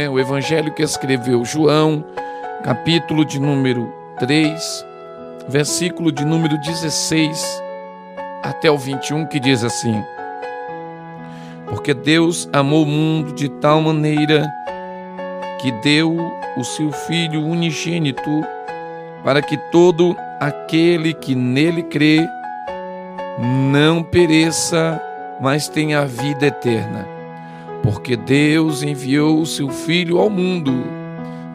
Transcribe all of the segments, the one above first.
né? O evangelho que escreveu João, capítulo de número 3, versículo de número 16 até o 21, que diz assim: Porque Deus amou o mundo de tal maneira que deu o seu Filho unigênito, para que todo aquele que nele crê não pereça, mas tenha a vida eterna. Porque Deus enviou o seu Filho ao mundo,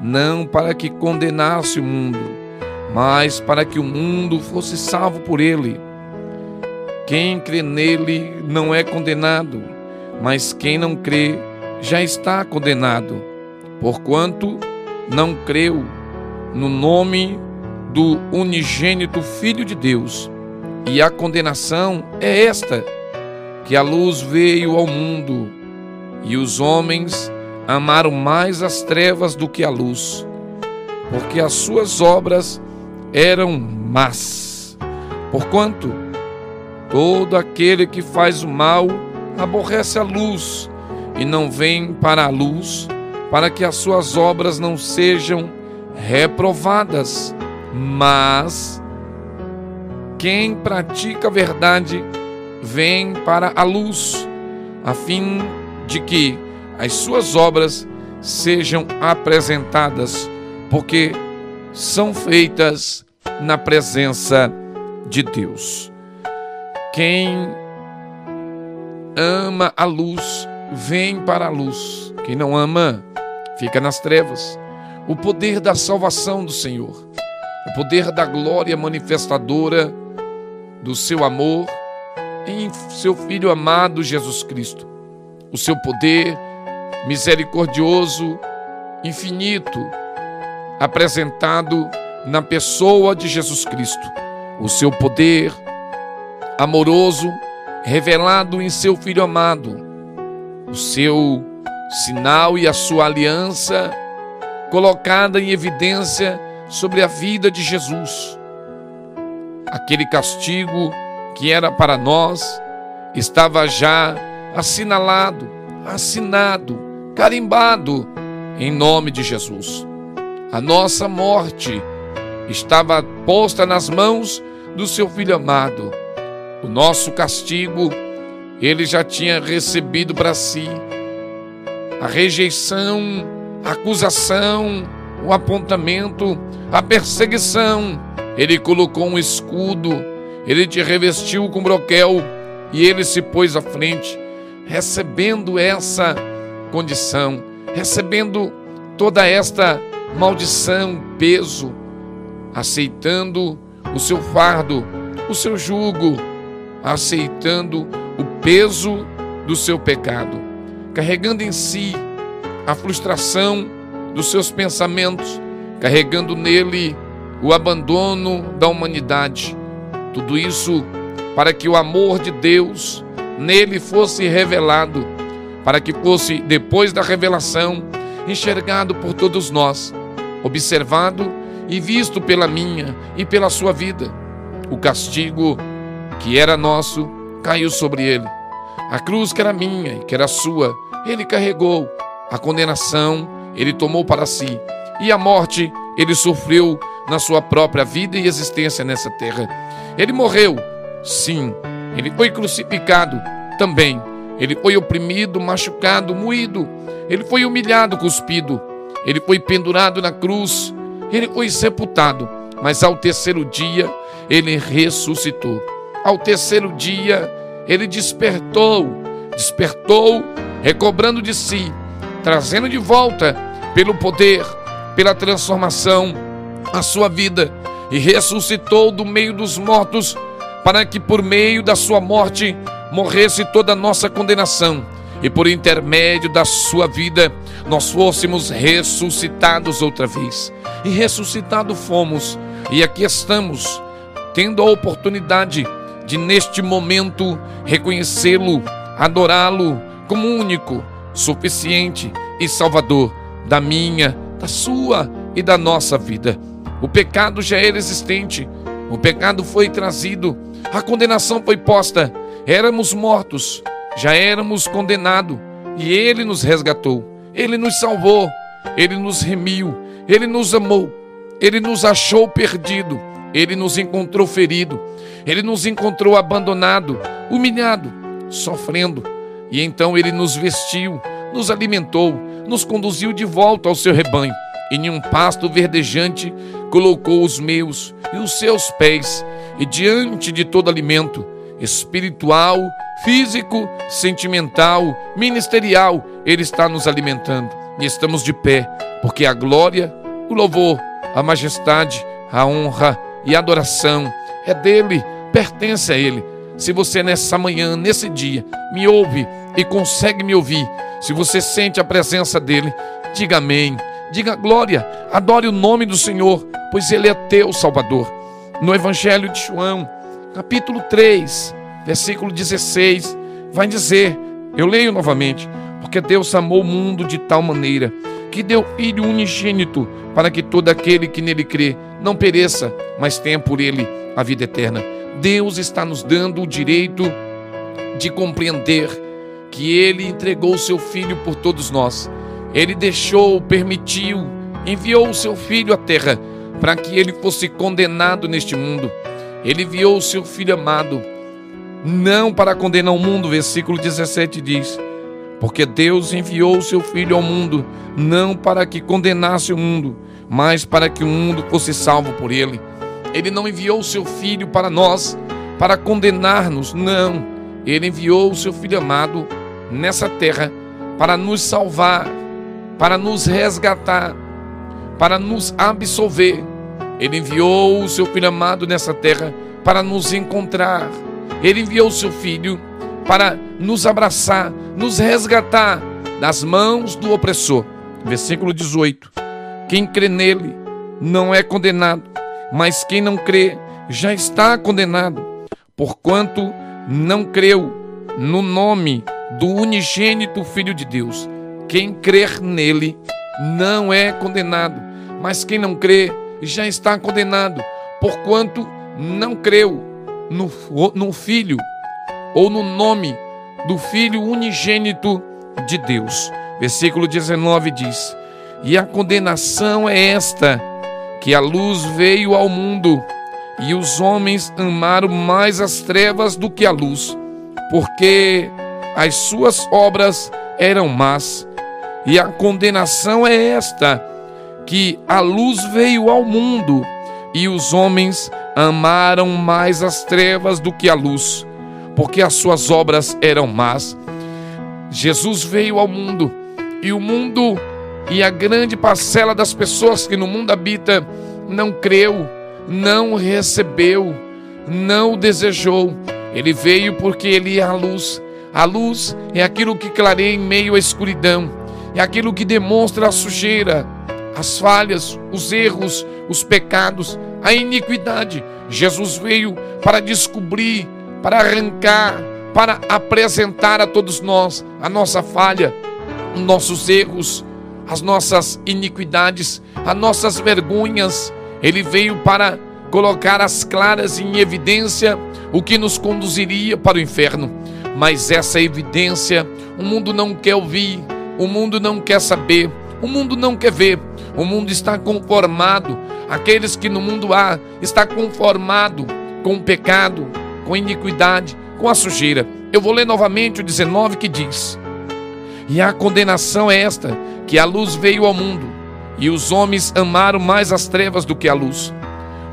não para que condenasse o mundo, mas para que o mundo fosse salvo por ele. Quem crê nele não é condenado, mas quem não crê já está condenado, porquanto não creu no nome do unigênito Filho de Deus. E a condenação é esta: que a luz veio ao mundo, e os homens amaram mais as trevas do que a luz, porque as suas obras eram más. Porquanto todo aquele que faz o mal aborrece a luz e não vem para a luz, para que as suas obras não sejam reprovadas. Mas quem pratica a verdade vem para a luz, a fim de que as suas obras sejam apresentadas, porque são feitas na presença de Deus. Quem ama a luz, vem para a luz. Quem não ama, fica nas trevas. O poder da salvação do Senhor, o poder da glória manifestadora do seu amor em seu Filho amado Jesus Cristo. O seu poder misericordioso, infinito, apresentado na pessoa de Jesus Cristo. O seu poder amoroso, revelado em seu Filho amado. O seu sinal e a sua aliança colocada em evidência sobre a vida de Jesus. Aquele castigo que era para nós estava já assinalado, assinado, carimbado em nome de Jesus. A nossa morte estava posta nas mãos do seu filho amado. O nosso castigo ele já tinha recebido para si. A rejeição, a acusação, o apontamento, a perseguição. Ele colocou um escudo, ele te revestiu com broquel e ele se pôs à frente, recebendo essa condição, recebendo toda esta maldição, peso, aceitando o seu fardo, o seu jugo, aceitando o peso do seu pecado, carregando em si a frustração dos seus pensamentos, carregando nele o abandono da humanidade. Tudo isso para que o amor de Deus nele fosse revelado, para que fosse, depois da revelação, enxergado por todos nós, observado e visto pela minha e pela sua vida. O castigo que era nosso caiu sobre ele. A cruz que era minha e que era sua, ele carregou. A condenação ele tomou para si. E a morte ele sofreu na sua própria vida e existência nessa terra. Ele morreu, sim. Ele foi crucificado também. Ele foi oprimido, machucado, moído. Ele foi humilhado, cuspido. Ele foi pendurado na cruz. Ele foi sepultado. Mas ao terceiro dia, ele ressuscitou. Ao terceiro dia, ele despertou, despertou, recobrando de si, trazendo de volta, pelo poder, pela transformação, a sua vida e ressuscitou do meio dos mortos, para que por meio da sua morte morresse toda a nossa condenação e por intermédio da sua vida nós fôssemos ressuscitados outra vez. E ressuscitados fomos, e aqui estamos, tendo a oportunidade de neste momento reconhecê-lo, adorá-lo como único, suficiente e salvador da minha, da sua e da nossa vida. O pecado já era existente, o pecado foi trazido, a condenação foi posta, éramos mortos, já éramos condenados. E ele nos resgatou. Ele nos salvou, Ele nos remiu, Ele nos amou, Ele nos achou perdido, Ele nos encontrou ferido, Ele nos encontrou abandonado, humilhado, sofrendo. E então Ele nos vestiu, nos alimentou, nos conduziu de volta ao seu rebanho. E em um pasto verdejante colocou os meus e os seus pés, e diante de todo alimento espiritual, físico, sentimental, ministerial, Ele está nos alimentando. E estamos de pé, porque a glória, o louvor, a majestade, a honra e a adoração é dele, pertence a Ele. Se você nessa manhã, nesse dia, me ouve e consegue me ouvir, se você sente a presença dele, diga amém, diga glória, adore o nome do Senhor, pois Ele é teu Salvador. No Evangelho de João, capítulo 3, versículo 16, vai dizer: Eu leio novamente, porque Deus amou o mundo de tal maneira que deu Filho unigênito para que todo aquele que nele crê não pereça, mas tenha por ele a vida eterna. Deus está nos dando o direito de compreender que ele entregou o seu filho por todos nós. Ele deixou, permitiu, enviou o seu filho à terra para que ele fosse condenado neste mundo. Ele enviou o seu filho amado, não para condenar o mundo, versículo 17 diz: Porque Deus enviou o seu filho ao mundo, não para que condenasse o mundo, mas para que o mundo fosse salvo por ele. Ele não enviou o seu filho para nós, para condenar-nos, não. Ele enviou o seu filho amado nessa terra para nos salvar, para nos resgatar, para nos absolver. Ele enviou o seu filho amado nessa terra para nos encontrar. Ele enviou o seu filho para nos abraçar, nos resgatar das mãos do opressor. Versículo 18. Quem crê nele não é condenado, mas quem não crê já está condenado, porquanto não creu no nome do unigênito Filho de Deus. Quem crer nele não é condenado, mas quem não crê já está condenado, porquanto não creu no, no Filho ou no nome do Filho unigênito de Deus. Versículo 19 diz: E a condenação é esta, que a luz veio ao mundo, e os homens amaram mais as trevas do que a luz, porque as suas obras eram más. E a condenação é esta: que a luz veio ao mundo e os homens amaram mais as trevas do que a luz, porque as suas obras eram más. Jesus veio ao mundo e o mundo e a grande parcela das pessoas que no mundo habita não creu, não recebeu, não desejou. Ele veio porque ele é a luz a luz é aquilo que clareia em meio à escuridão, é aquilo que demonstra a sujeira, as falhas, os erros, os pecados, a iniquidade. Jesus veio para descobrir, para arrancar, para apresentar a todos nós a nossa falha, os nossos erros, as nossas iniquidades, as nossas vergonhas. Ele veio para colocar as claras em evidência o que nos conduziria para o inferno mas essa evidência o mundo não quer ouvir, o mundo não quer saber, o mundo não quer ver, o mundo está conformado. Aqueles que no mundo há, está conformado com o pecado, com a iniquidade, com a sujeira. Eu vou ler novamente o 19 que diz: E a condenação é esta, que a luz veio ao mundo, e os homens amaram mais as trevas do que a luz.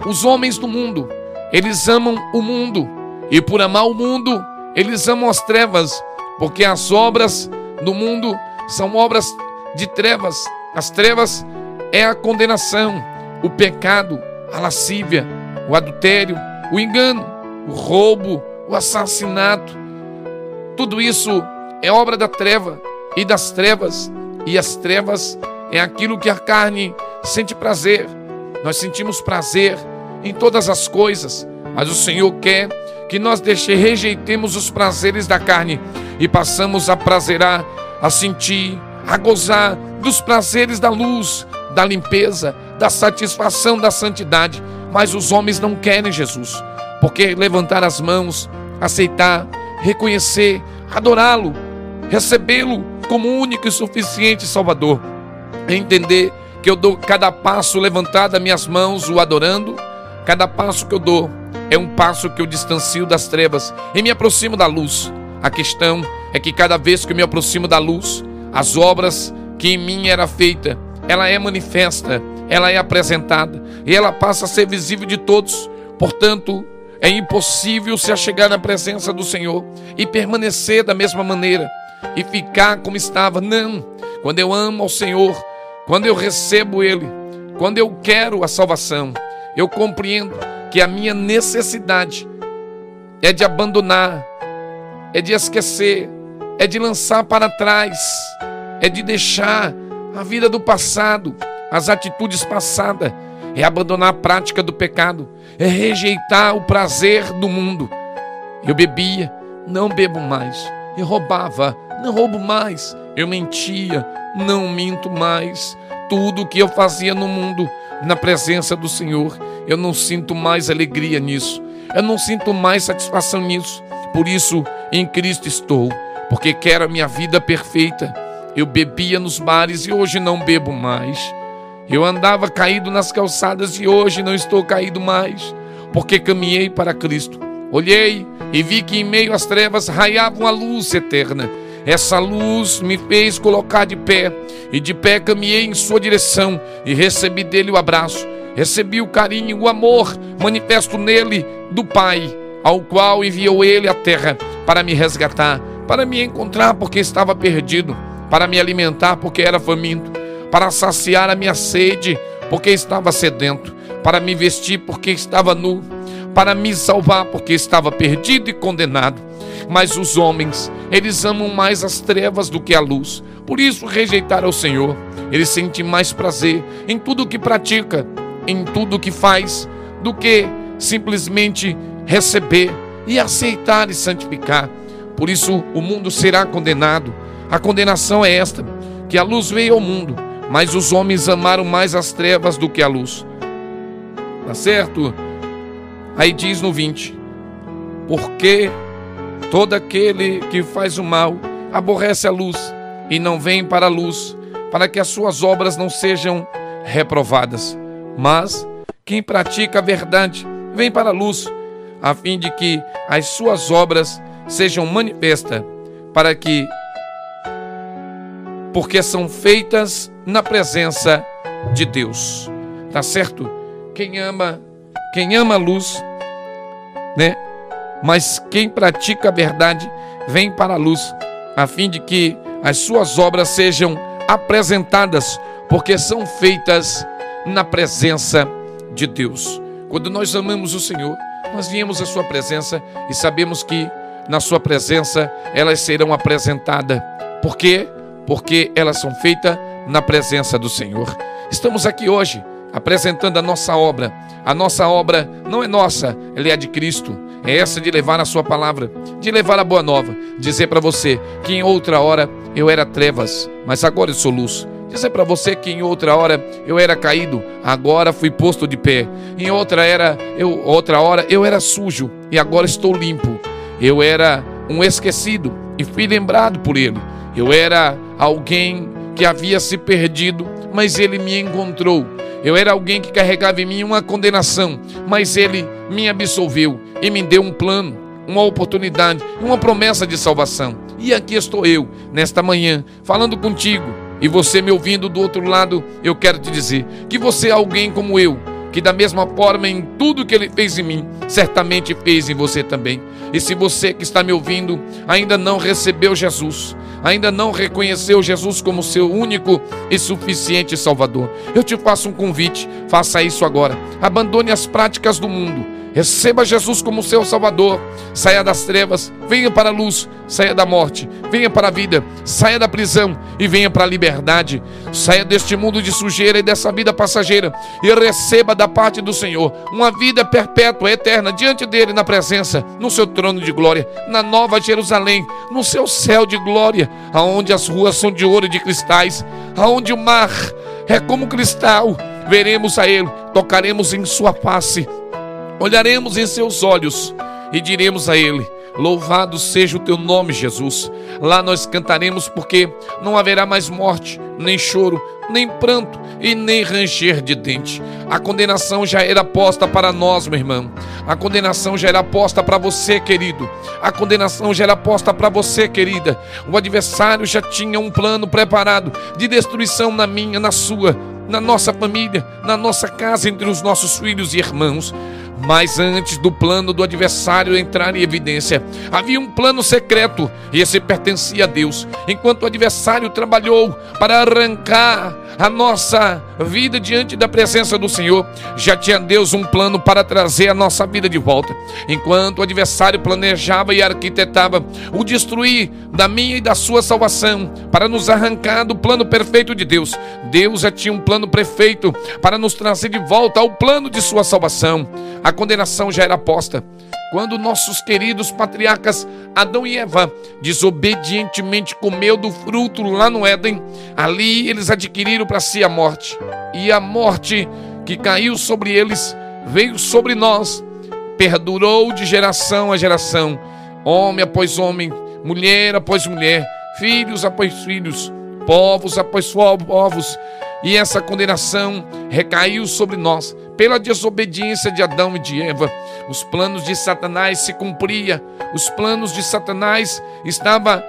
Os homens do mundo, eles amam o mundo, e por amar o mundo, eles amam as trevas, porque as obras do mundo são obras de trevas. As trevas é a condenação, o pecado, a lascívia, o adultério, o engano, o roubo, o assassinato. Tudo isso é obra da treva e das trevas, e as trevas é aquilo que a carne sente prazer. Nós sentimos prazer em todas as coisas, mas o Senhor quer que nós deixe, rejeitemos os prazeres da carne e passamos a prazerar, a sentir, a gozar dos prazeres da luz, da limpeza, da satisfação da santidade. Mas os homens não querem Jesus, porque levantar as mãos, aceitar, reconhecer, adorá-lo, recebê-lo como único e suficiente Salvador. Entender que eu dou cada passo levantado as minhas mãos, o adorando, cada passo que eu dou é um passo que eu distancio das trevas e me aproximo da luz. A questão é que cada vez que eu me aproximo da luz, as obras que em mim era feita, ela é manifesta, ela é apresentada e ela passa a ser visível de todos. Portanto, é impossível se achegar na presença do Senhor e permanecer da mesma maneira e ficar como estava. Não. Quando eu amo ao Senhor, quando eu recebo Ele, quando eu quero a salvação, eu compreendo que a minha necessidade é de abandonar, é de esquecer, é de lançar para trás, é de deixar a vida do passado, as atitudes passadas, é abandonar a prática do pecado, é rejeitar o prazer do mundo. Eu bebia, não bebo mais. Eu roubava, não roubo mais. Eu mentia, não minto mais. Tudo o que eu fazia no mundo, na presença do Senhor, eu não sinto mais alegria nisso. Eu não sinto mais satisfação nisso. Por isso, em Cristo estou, porque quero a minha vida perfeita. Eu bebia nos bares e hoje não bebo mais. Eu andava caído nas calçadas e hoje não estou caído mais, porque caminhei para Cristo. Olhei e vi que em meio às trevas raiava uma luz eterna. Essa luz me fez colocar de pé, e de pé caminhei em sua direção e recebi dele o abraço. Recebi o carinho, o amor manifesto nele do Pai, ao qual enviou ele à terra para me resgatar, para me encontrar porque estava perdido, para me alimentar porque era faminto, para saciar a minha sede porque estava sedento, para me vestir porque estava nu, para me salvar porque estava perdido e condenado. Mas os homens, eles amam mais as trevas do que a luz. Por isso rejeitaram o Senhor. Eles sentem mais prazer em tudo o que pratica, em tudo o que faz, do que simplesmente receber e aceitar e santificar. Por isso o mundo será condenado. A condenação é esta: que a luz veio ao mundo, mas os homens amaram mais as trevas do que a luz. Tá certo? Aí diz no 20: Porque todo aquele que faz o mal aborrece a luz e não vem para a luz, para que as suas obras não sejam reprovadas. Mas quem pratica a verdade vem para a luz, a fim de que as suas obras sejam manifestas, para que porque são feitas na presença de Deus. Tá certo? Quem ama, quem ama a luz, né? Mas quem pratica a verdade vem para a luz, a fim de que as suas obras sejam apresentadas, porque são feitas na presença de Deus. Quando nós amamos o Senhor, nós viemos à Sua presença e sabemos que na Sua presença elas serão apresentadas. Por quê? Porque elas são feitas na presença do Senhor. Estamos aqui hoje apresentando a nossa obra. A nossa obra não é nossa, ela é de Cristo. É essa de levar a sua palavra, de levar a boa nova, dizer para você que em outra hora eu era trevas, mas agora eu sou luz. Dizer para você que em outra hora eu era caído, agora fui posto de pé. Em outra era, eu outra hora eu era sujo e agora estou limpo. Eu era um esquecido e fui lembrado por ele. Eu era alguém que havia se perdido, mas ele me encontrou. Eu era alguém que carregava em mim uma condenação, mas ele me absolveu e me deu um plano, uma oportunidade, uma promessa de salvação. E aqui estou eu, nesta manhã, falando contigo e você me ouvindo do outro lado, eu quero te dizer que você é alguém como eu, que da mesma forma em tudo que ele fez em mim, certamente fez em você também. E se você que está me ouvindo ainda não recebeu Jesus, ainda não reconheceu Jesus como seu único e suficiente Salvador, eu te faço um convite, faça isso agora. Abandone as práticas do mundo Receba Jesus como seu Salvador. Saia das trevas, venha para a luz. Saia da morte, venha para a vida. Saia da prisão e venha para a liberdade. Saia deste mundo de sujeira e dessa vida passageira e receba da parte do Senhor uma vida perpétua, eterna, diante dele, na presença, no seu trono de glória, na nova Jerusalém, no seu céu de glória, aonde as ruas são de ouro e de cristais, aonde o mar é como cristal. Veremos a ele, tocaremos em sua face olharemos em seus olhos e diremos a Ele: Louvado seja o teu nome, Jesus. Lá nós cantaremos porque não haverá mais morte, nem choro, nem pranto e nem ranger de dente. A condenação já era posta para nós, meu irmão. A condenação já era posta para você, querido. A condenação já era posta para você, querida. O adversário já tinha um plano preparado de destruição na minha, na sua, na nossa família, na nossa casa, entre os nossos filhos e irmãos. Mas antes do plano do adversário entrar em evidência, havia um plano secreto e esse pertencia a Deus. Enquanto o adversário trabalhou para arrancar a nossa vida diante da presença do Senhor, já tinha Deus um plano para trazer a nossa vida de volta. Enquanto o adversário planejava e arquitetava o destruir da minha e da sua salvação, para nos arrancar do plano perfeito de Deus, Deus já tinha um plano perfeito para nos trazer de volta ao plano de sua salvação. A condenação já era posta. Quando nossos queridos patriarcas Adão e Eva desobedientemente comeu do fruto lá no Éden, ali eles adquiriram para si a morte. E a morte que caiu sobre eles veio sobre nós, perdurou de geração a geração, homem após homem, mulher após mulher, filhos após filhos, povos após povos, e essa condenação recaiu sobre nós pela desobediência de Adão e de Eva. Os planos de Satanás se cumpria, os planos de Satanás estavam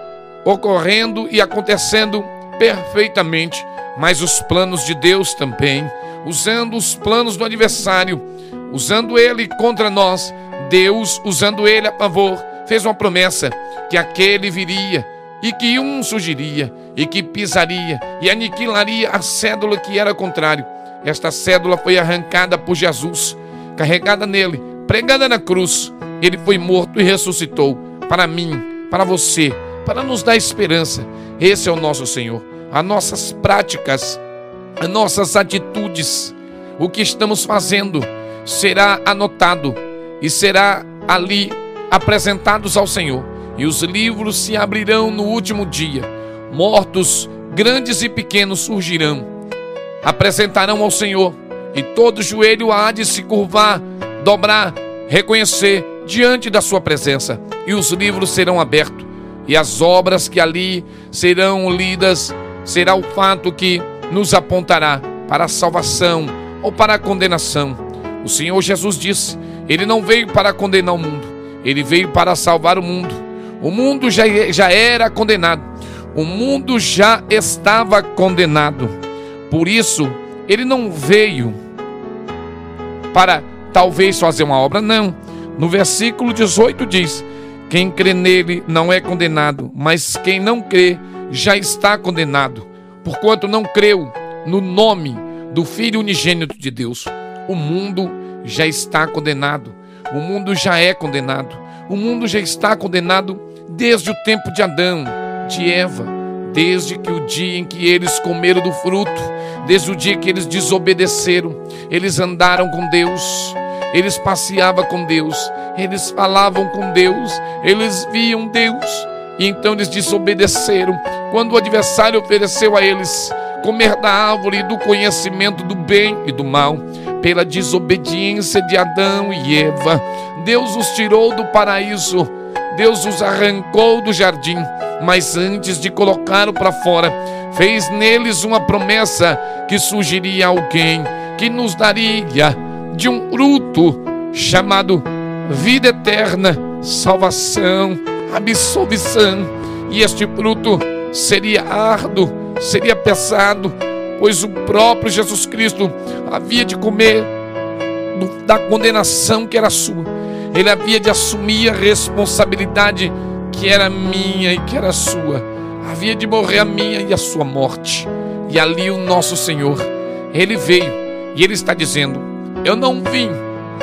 ocorrendo e acontecendo perfeitamente, mas os planos de Deus também, usando os planos do adversário, usando ele contra nós, Deus, usando ele a favor, fez uma promessa que aquele viria e que um surgiria e que pisaria e aniquilaria a cédula que era contrário. Esta cédula foi arrancada por Jesus, carregada nele, pregada na cruz. Ele foi morto e ressuscitou para mim, para você, para nos dar esperança. Esse é o nosso Senhor. As nossas práticas, as nossas atitudes, o que estamos fazendo será anotado e será ali apresentados ao Senhor. E os livros se abrirão no último dia. Mortos, grandes e pequenos surgirão apresentarão ao Senhor, e todo joelho há de se curvar, dobrar, reconhecer diante da sua presença, e os livros serão abertos, e as obras que ali serão lidas será o fato que nos apontará para a salvação ou para a condenação. O Senhor Jesus disse: Ele não veio para condenar o mundo, ele veio para salvar o mundo. O mundo já, já era condenado, o mundo já estava condenado. Por isso, ele não veio para talvez fazer uma obra, não. No versículo 18 diz: Quem crê nele não é condenado, mas quem não crê já está condenado, porquanto não creu no nome do Filho unigênito de Deus. O mundo já está condenado, o mundo já é condenado, o mundo já está condenado desde o tempo de Adão, de Eva desde que o dia em que eles comeram do fruto, desde o dia que eles desobedeceram, eles andaram com Deus, eles passeavam com Deus, eles falavam com Deus, eles viam Deus, e então eles desobedeceram. Quando o adversário ofereceu a eles comer da árvore do conhecimento do bem e do mal, pela desobediência de Adão e Eva, Deus os tirou do paraíso, Deus os arrancou do jardim mas antes de colocá-lo para fora, fez neles uma promessa que surgiria alguém que nos daria de um fruto chamado vida eterna, salvação, absolvição. E este fruto seria árduo, seria pesado, pois o próprio Jesus Cristo havia de comer da condenação que era sua. Ele havia de assumir a responsabilidade que era minha e que era sua. Havia de morrer a minha e a sua morte. E ali o nosso Senhor, ele veio e ele está dizendo: Eu não vim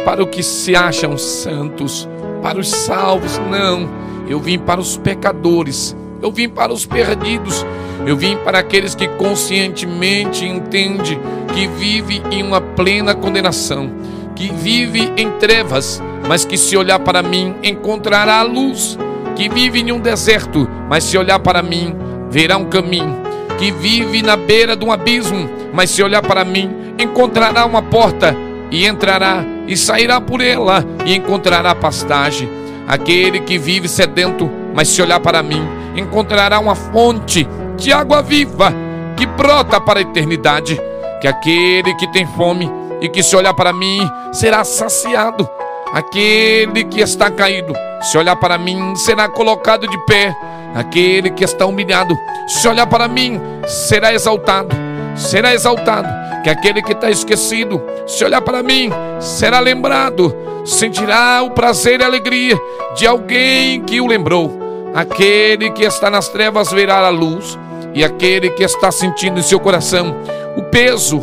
para o que se acham santos, para os salvos, não. Eu vim para os pecadores, eu vim para os perdidos, eu vim para aqueles que conscientemente entendem que vive em uma plena condenação, que vive em trevas, mas que se olhar para mim encontrará a luz que vive em um deserto, mas se olhar para mim, verá um caminho, que vive na beira de um abismo, mas se olhar para mim, encontrará uma porta e entrará e sairá por ela e encontrará pastagem. Aquele que vive sedento, mas se olhar para mim, encontrará uma fonte de água viva que brota para a eternidade. Que aquele que tem fome e que se olhar para mim será saciado. Aquele que está caído, se olhar para mim, será colocado de pé. Aquele que está humilhado, se olhar para mim, será exaltado. Será exaltado. Que aquele que está esquecido, se olhar para mim, será lembrado. Sentirá o prazer e alegria de alguém que o lembrou. Aquele que está nas trevas verá a luz, e aquele que está sentindo em seu coração o peso,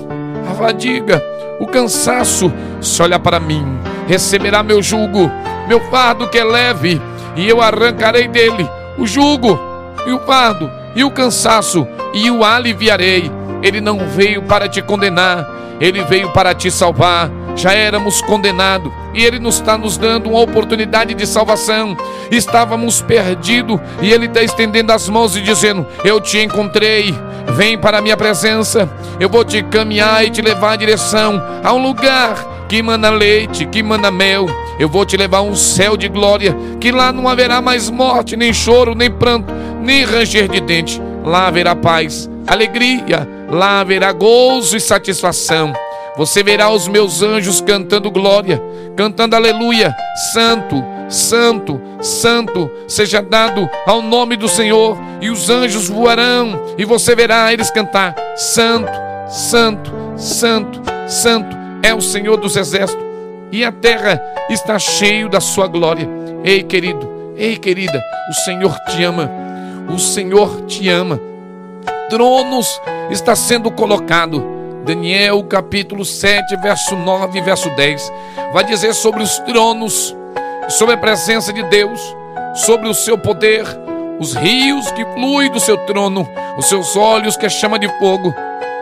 a fadiga, o cansaço, se olhar para mim, receberá meu jugo, meu fardo que é leve, e eu arrancarei dele o jugo e o fardo e o cansaço e o aliviarei. Ele não veio para te condenar, ele veio para te salvar. Já éramos condenados e ele nos está nos dando uma oportunidade de salvação. Estávamos perdidos e ele está estendendo as mãos e dizendo: Eu te encontrei. Vem para a minha presença, eu vou te caminhar e te levar em direção a um lugar que manda leite, que manda mel. Eu vou te levar a um céu de glória, que lá não haverá mais morte, nem choro, nem pranto, nem ranger de dente. Lá haverá paz, alegria, lá haverá gozo e satisfação. Você verá os meus anjos cantando glória, cantando aleluia, santo, santo, santo seja dado ao nome do Senhor, e os anjos voarão, e você verá eles cantar: Santo, Santo, Santo, Santo é o Senhor dos exércitos, e a terra está cheio da sua glória. Ei, querido, ei, querida, o Senhor te ama, o Senhor te ama. Tronos está sendo colocado. Daniel capítulo 7, verso 9 e verso 10, vai dizer sobre os tronos, sobre a presença de Deus, sobre o seu poder, os rios que fluem do seu trono, os seus olhos que é chama de fogo,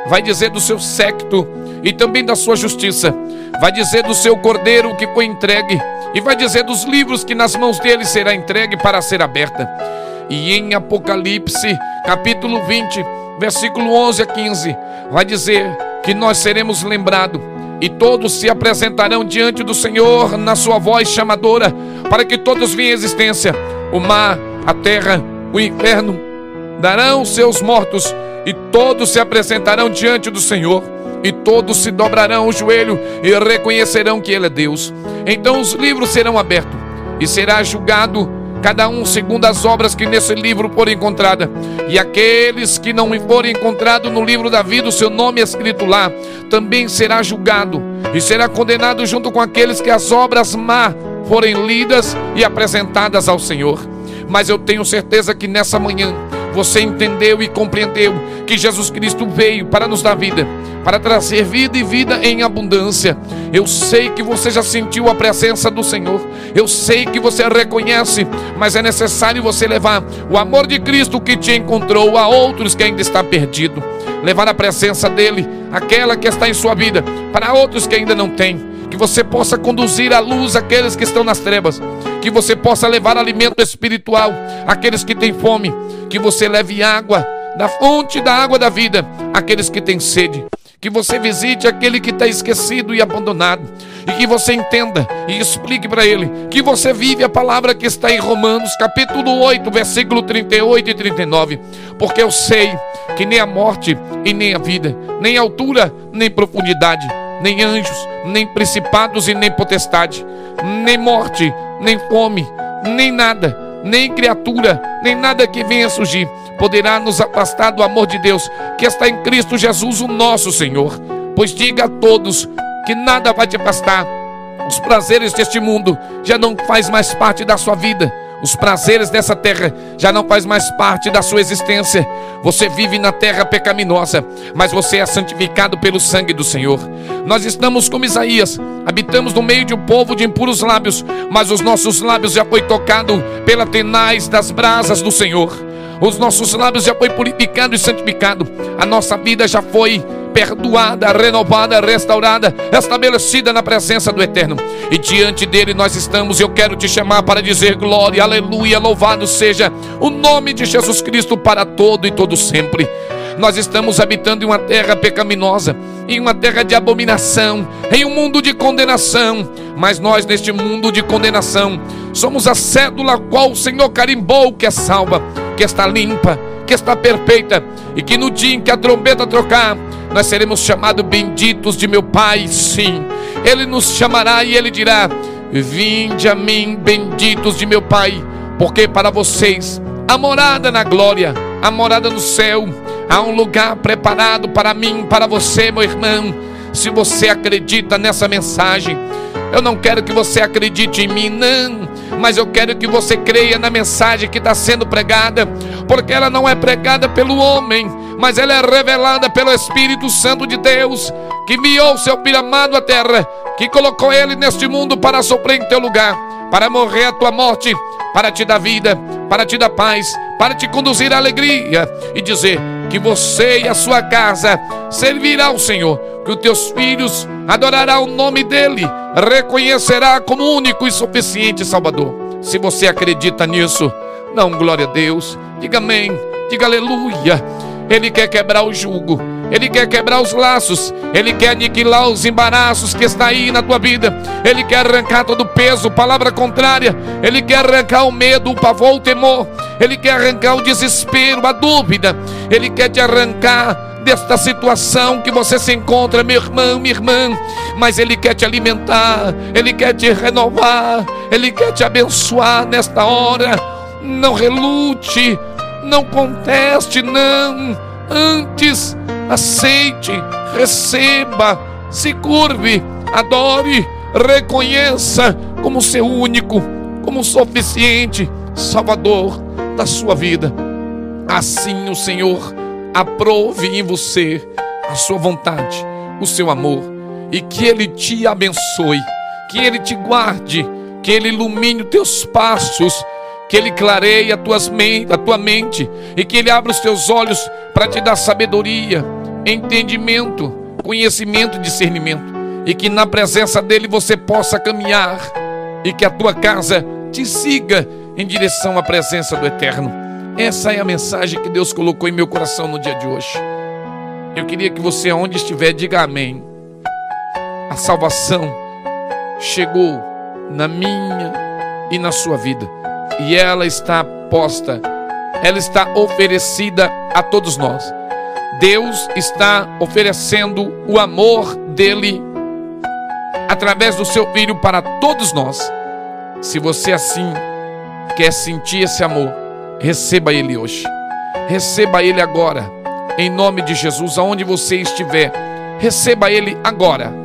vai dizer do seu secto e também da sua justiça, vai dizer do seu cordeiro que foi entregue, e vai dizer dos livros que nas mãos dele será entregue para ser aberta. E em Apocalipse, capítulo 20, versículo 11 a 15, vai dizer que nós seremos lembrados e todos se apresentarão diante do Senhor na sua voz chamadora, para que todos venham à existência. O mar, a terra, o inferno darão seus mortos e todos se apresentarão diante do Senhor. E todos se dobrarão o joelho e reconhecerão que Ele é Deus. Então os livros serão abertos e será julgado cada um segundo as obras que nesse livro forem encontradas. E aqueles que não forem encontrados no livro da vida, o seu nome é escrito lá, também será julgado e será condenado junto com aqueles que as obras má forem lidas e apresentadas ao Senhor. Mas eu tenho certeza que nessa manhã você entendeu e compreendeu que Jesus Cristo veio para nos dar vida, para trazer vida e vida em abundância. Eu sei que você já sentiu a presença do Senhor, eu sei que você reconhece, mas é necessário você levar o amor de Cristo que te encontrou a outros que ainda está perdido, levar a presença dele, aquela que está em sua vida, para outros que ainda não têm que você possa conduzir a luz aqueles que estão nas trevas, que você possa levar alimento espiritual àqueles que têm fome, que você leve água da fonte da água da vida àqueles que têm sede, que você visite aquele que está esquecido e abandonado, e que você entenda e explique para ele que você vive a palavra que está em Romanos, capítulo 8, versículo 38 e 39, porque eu sei que nem a morte e nem a vida, nem altura, nem profundidade nem anjos, nem principados e nem potestade, nem morte, nem fome, nem nada, nem criatura, nem nada que venha surgir, poderá nos afastar do amor de Deus que está em Cristo Jesus, o nosso Senhor. Pois diga a todos que nada vai te afastar. Os prazeres deste mundo já não faz mais parte da sua vida os prazeres dessa terra já não faz mais parte da sua existência. Você vive na terra pecaminosa, mas você é santificado pelo sangue do Senhor. Nós estamos como Isaías, habitamos no meio de um povo de impuros lábios, mas os nossos lábios já foi tocado pela tenaz das brasas do Senhor. Os nossos lábios já foi purificado e santificado. A nossa vida já foi perdoada, renovada, restaurada, estabelecida na presença do Eterno. E diante dele nós estamos. Eu quero te chamar para dizer glória, aleluia, louvado seja o nome de Jesus Cristo para todo e todo sempre. Nós estamos habitando em uma terra pecaminosa, em uma terra de abominação, em um mundo de condenação. Mas nós, neste mundo de condenação, somos a cédula qual o Senhor carimbou que é salva, que está limpa, que está perfeita, e que no dia em que a trombeta trocar, nós seremos chamados benditos de meu Pai, sim. Ele nos chamará e ele dirá: Vinde a mim, benditos de meu Pai, porque para vocês a morada na glória, a morada no céu, há um lugar preparado para mim, para você, meu irmão. Se você acredita nessa mensagem, eu não quero que você acredite em mim, não, mas eu quero que você creia na mensagem que está sendo pregada, porque ela não é pregada pelo homem, mas ela é revelada pelo Espírito Santo de Deus, que enviou seu filho amado à terra, que colocou ele neste mundo para sofrer em teu lugar, para morrer a tua morte, para te dar vida, para te dar paz, para te conduzir à alegria e dizer que você e a sua casa servirá ao Senhor, que os teus filhos adorarão o nome dele, reconhecerá como único e suficiente Salvador. Se você acredita nisso, não glória a Deus, diga amém, diga aleluia. Ele quer quebrar o jugo, Ele quer quebrar os laços, Ele quer aniquilar os embaraços que está aí na tua vida, Ele quer arrancar todo o peso, palavra contrária, Ele quer arrancar o medo, o pavor, o temor, Ele quer arrancar o desespero, a dúvida, Ele quer te arrancar desta situação que você se encontra, meu irmão, minha irmã, mas Ele quer te alimentar, Ele quer te renovar, Ele quer te abençoar nesta hora. Não relute, não conteste, não. Antes, aceite, receba, se curve, adore, reconheça como seu único, como suficiente Salvador da sua vida. Assim o Senhor aprove em você a sua vontade, o seu amor, e que Ele te abençoe, que Ele te guarde, que Ele ilumine os teus passos que Ele clareie a, tuas a tua mente e que Ele abra os teus olhos para te dar sabedoria, entendimento, conhecimento discernimento, e que na presença dEle você possa caminhar e que a tua casa te siga em direção à presença do Eterno. Essa é a mensagem que Deus colocou em meu coração no dia de hoje. Eu queria que você, onde estiver, diga amém. A salvação chegou na minha e na sua vida e ela está posta, ela está oferecida a todos nós. Deus está oferecendo o amor dele através do seu filho para todos nós. Se você assim quer sentir esse amor, receba ele hoje. Receba ele agora. Em nome de Jesus, aonde você estiver, receba ele agora.